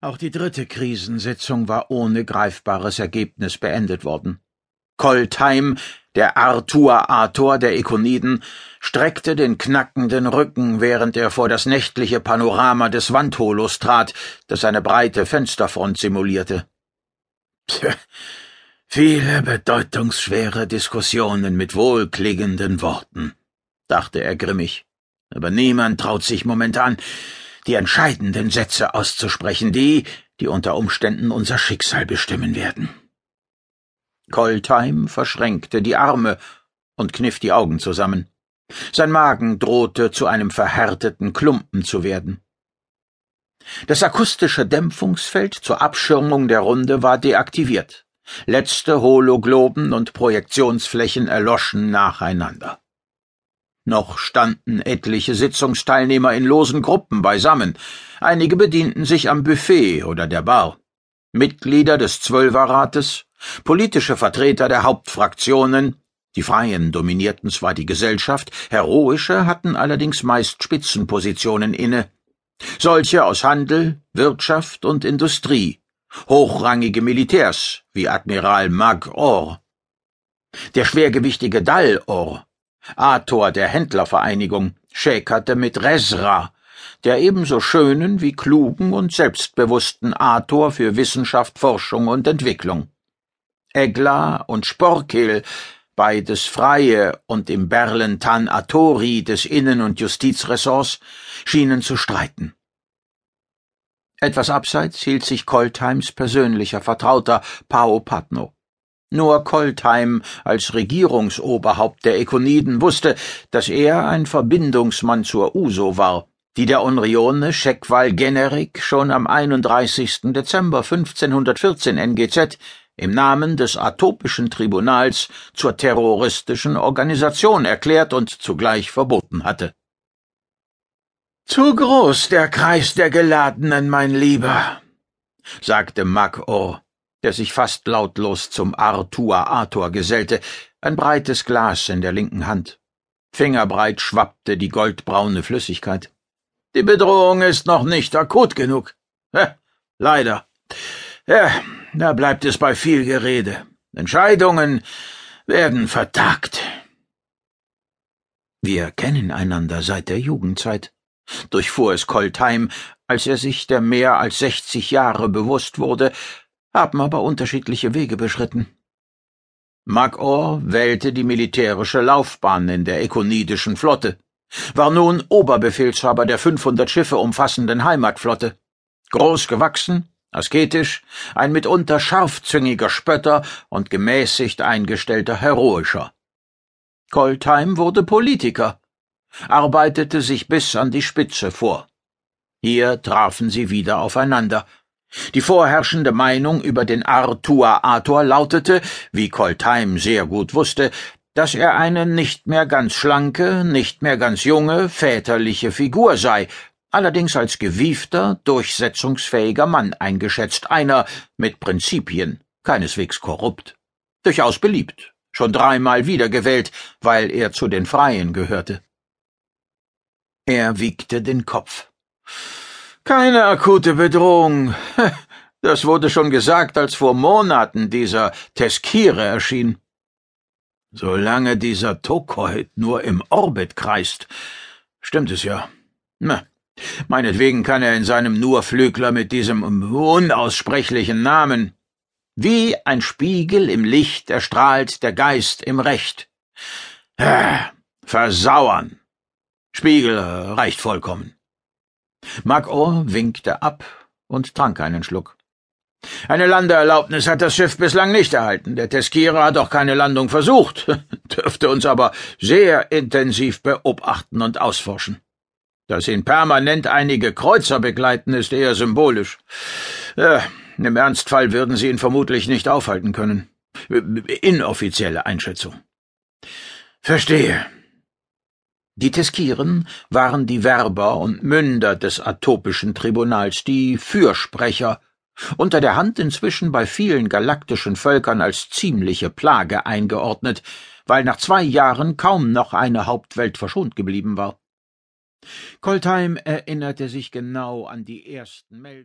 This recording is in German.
Auch die dritte Krisensitzung war ohne greifbares Ergebnis beendet worden. Koltheim, der Arthur Arthur der Ekoniden, streckte den knackenden Rücken, während er vor das nächtliche Panorama des Wandholos trat, das eine breite Fensterfront simulierte. Tja, viele bedeutungsschwere Diskussionen mit wohlklingenden Worten, dachte er grimmig. Aber niemand traut sich momentan, die entscheidenden Sätze auszusprechen, die, die unter Umständen unser Schicksal bestimmen werden. Koltheim verschränkte die Arme und kniff die Augen zusammen. Sein Magen drohte zu einem verhärteten Klumpen zu werden. Das akustische Dämpfungsfeld zur Abschirmung der Runde war deaktiviert. Letzte Hologloben und Projektionsflächen erloschen nacheinander. Noch standen etliche Sitzungsteilnehmer in losen Gruppen beisammen. Einige bedienten sich am Buffet oder der Bar. Mitglieder des Zwölferrates, politische Vertreter der Hauptfraktionen, die Freien dominierten zwar die Gesellschaft, heroische hatten allerdings meist Spitzenpositionen inne. Solche aus Handel, Wirtschaft und Industrie, hochrangige Militärs wie Admiral Mag Or. Der schwergewichtige Dall Or Ator der Händlervereinigung schäkerte mit Resra, der ebenso schönen wie klugen und selbstbewussten Ator für Wissenschaft, Forschung und Entwicklung. Egla und Sporkil, beides Freie und im Berlentan Atori des Innen- und Justizressorts, schienen zu streiten. Etwas abseits hielt sich Koltheims persönlicher Vertrauter Pao Patno. Nur Koltheim als Regierungsoberhaupt der Ekoniden wusste, dass er ein Verbindungsmann zur USO war, die der Unione Scheckval Generik schon am 31. Dezember 1514 NGZ im Namen des Atopischen Tribunals zur terroristischen Organisation erklärt und zugleich verboten hatte. Zu groß der Kreis der Geladenen, mein Lieber, sagte Mag-Or der sich fast lautlos zum Arthur Arthur gesellte, ein breites Glas in der linken Hand. Fingerbreit schwappte die goldbraune Flüssigkeit. Die Bedrohung ist noch nicht akut genug. Ja, leider. Ja, da bleibt es bei viel Gerede. Entscheidungen werden vertagt. Wir kennen einander seit der Jugendzeit, durchfuhr es Koltheim, als er sich der mehr als sechzig Jahre bewusst wurde, haben aber unterschiedliche Wege beschritten. Magor wählte die militärische Laufbahn in der ekonidischen Flotte, war nun Oberbefehlshaber der 500 Schiffe umfassenden Heimatflotte. Groß gewachsen, asketisch, ein mitunter scharfzüngiger Spötter und gemäßigt eingestellter Heroischer. Koltheim wurde Politiker, arbeitete sich bis an die Spitze vor. Hier trafen sie wieder aufeinander, die vorherrschende Meinung über den Arthur Arthur lautete, wie Koltheim sehr gut wusste, dass er eine nicht mehr ganz schlanke, nicht mehr ganz junge, väterliche Figur sei, allerdings als gewiefter, durchsetzungsfähiger Mann eingeschätzt, einer mit Prinzipien, keineswegs korrupt, durchaus beliebt, schon dreimal wiedergewählt, weil er zu den Freien gehörte. Er wiegte den Kopf. Keine akute Bedrohung. Das wurde schon gesagt, als vor Monaten dieser Teskire erschien. Solange dieser Tokoid nur im Orbit kreist, stimmt es ja. Na, meinetwegen kann er in seinem Nurflügler mit diesem unaussprechlichen Namen wie ein Spiegel im Licht erstrahlt der Geist im Recht. Äh, versauern. Spiegel reicht vollkommen. Magor winkte ab und trank einen Schluck. Eine Landeerlaubnis hat das Schiff bislang nicht erhalten. Der Teskira hat auch keine Landung versucht, dürfte uns aber sehr intensiv beobachten und ausforschen. Dass ihn permanent einige Kreuzer begleiten, ist eher symbolisch. Ja, Im Ernstfall würden sie ihn vermutlich nicht aufhalten können. Inoffizielle Einschätzung. Verstehe. Die Teskiren waren die Werber und Münder des atopischen Tribunals, die Fürsprecher, unter der Hand inzwischen bei vielen galaktischen Völkern als ziemliche Plage eingeordnet, weil nach zwei Jahren kaum noch eine Hauptwelt verschont geblieben war. Koltheim erinnerte sich genau an die ersten Meldungen